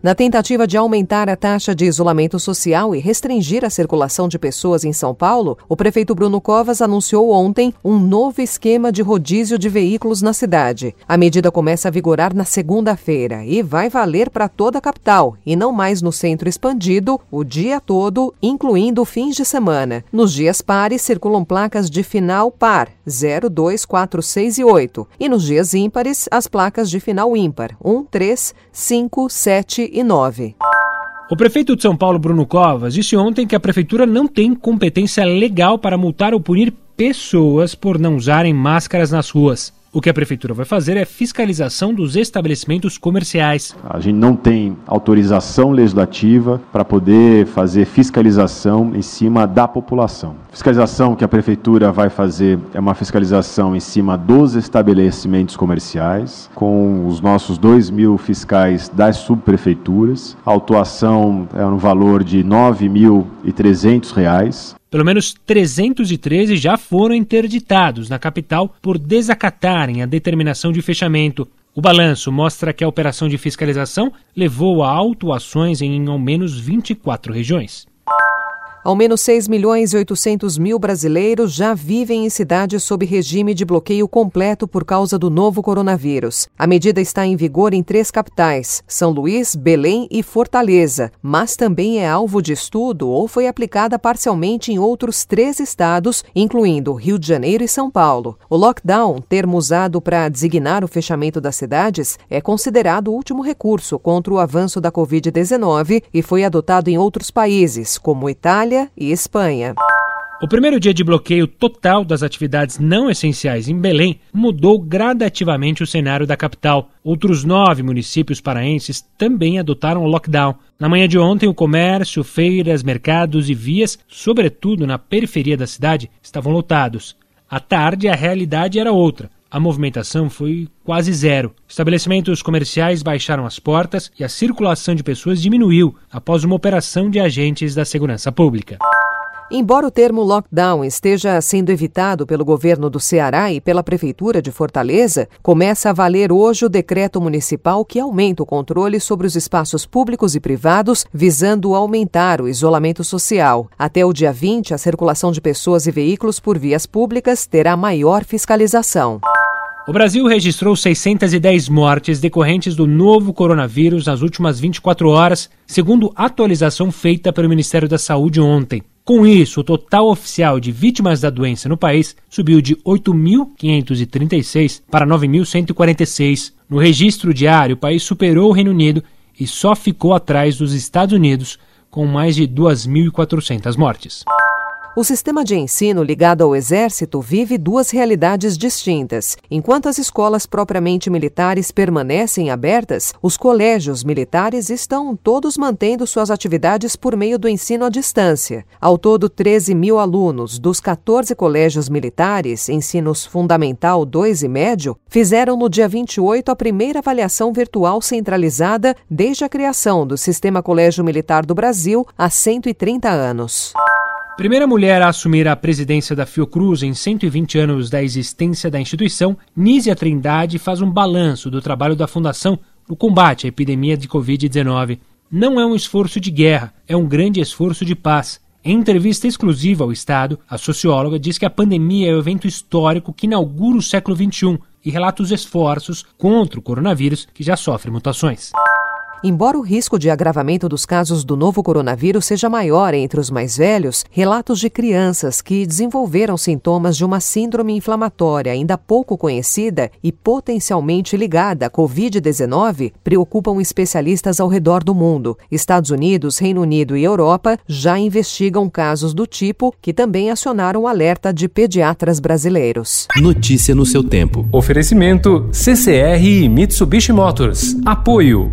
Na tentativa de aumentar a taxa de isolamento social e restringir a circulação de pessoas em São Paulo, o prefeito Bruno Covas anunciou ontem um novo esquema de rodízio de veículos na cidade. A medida começa a vigorar na segunda-feira e vai valer para toda a capital e não mais no centro expandido o dia todo, incluindo fins de semana. Nos dias pares circulam placas de final par 0, 2, 4, 6 e 8 e nos dias ímpares as placas de final ímpar 1, 3, 5, 7 9. O prefeito de São Paulo, Bruno Covas, disse ontem que a prefeitura não tem competência legal para multar ou punir pessoas por não usarem máscaras nas ruas. O que a prefeitura vai fazer é fiscalização dos estabelecimentos comerciais. A gente não tem autorização legislativa para poder fazer fiscalização em cima da população. Fiscalização que a prefeitura vai fazer é uma fiscalização em cima dos estabelecimentos comerciais, com os nossos 2 mil fiscais das subprefeituras. A autuação é no valor de R$ 9.300. Pelo menos 313 já foram interditados na capital por desacatarem a determinação de fechamento. O balanço mostra que a operação de fiscalização levou a autuações em ao menos 24 regiões. Ao menos 6 milhões e 800 mil brasileiros já vivem em cidades sob regime de bloqueio completo por causa do novo coronavírus. A medida está em vigor em três capitais, São Luís, Belém e Fortaleza, mas também é alvo de estudo ou foi aplicada parcialmente em outros três estados, incluindo Rio de Janeiro e São Paulo. O lockdown, termo usado para designar o fechamento das cidades, é considerado o último recurso contra o avanço da Covid-19 e foi adotado em outros países, como Itália, Itália e Espanha. O primeiro dia de bloqueio total das atividades não essenciais em Belém mudou gradativamente o cenário da capital. Outros nove municípios paraenses também adotaram o lockdown. Na manhã de ontem, o comércio, feiras, mercados e vias, sobretudo na periferia da cidade, estavam lotados. À tarde, a realidade era outra. A movimentação foi quase zero. Estabelecimentos comerciais baixaram as portas e a circulação de pessoas diminuiu após uma operação de agentes da segurança pública. Embora o termo lockdown esteja sendo evitado pelo governo do Ceará e pela Prefeitura de Fortaleza, começa a valer hoje o decreto municipal que aumenta o controle sobre os espaços públicos e privados, visando aumentar o isolamento social. Até o dia 20, a circulação de pessoas e veículos por vias públicas terá maior fiscalização. O Brasil registrou 610 mortes decorrentes do novo coronavírus nas últimas 24 horas, segundo atualização feita pelo Ministério da Saúde ontem. Com isso, o total oficial de vítimas da doença no país subiu de 8.536 para 9.146. No registro diário, o país superou o Reino Unido e só ficou atrás dos Estados Unidos, com mais de 2.400 mortes. O sistema de ensino ligado ao Exército vive duas realidades distintas. Enquanto as escolas propriamente militares permanecem abertas, os colégios militares estão todos mantendo suas atividades por meio do ensino à distância. Ao todo, 13 mil alunos dos 14 colégios militares, ensinos fundamental 2 e médio, fizeram no dia 28 a primeira avaliação virtual centralizada desde a criação do Sistema Colégio Militar do Brasil há 130 anos. Primeira mulher a assumir a presidência da Fiocruz em 120 anos da existência da instituição, Nízia Trindade faz um balanço do trabalho da Fundação no combate à epidemia de Covid-19. Não é um esforço de guerra, é um grande esforço de paz. Em entrevista exclusiva ao Estado, a socióloga diz que a pandemia é o evento histórico que inaugura o século XXI e relata os esforços contra o coronavírus que já sofre mutações. Embora o risco de agravamento dos casos do novo coronavírus seja maior entre os mais velhos, relatos de crianças que desenvolveram sintomas de uma síndrome inflamatória ainda pouco conhecida e potencialmente ligada à Covid-19 preocupam especialistas ao redor do mundo. Estados Unidos, Reino Unido e Europa já investigam casos do tipo que também acionaram o alerta de pediatras brasileiros. Notícia no seu tempo. Oferecimento CCR e Mitsubishi Motors. Apoio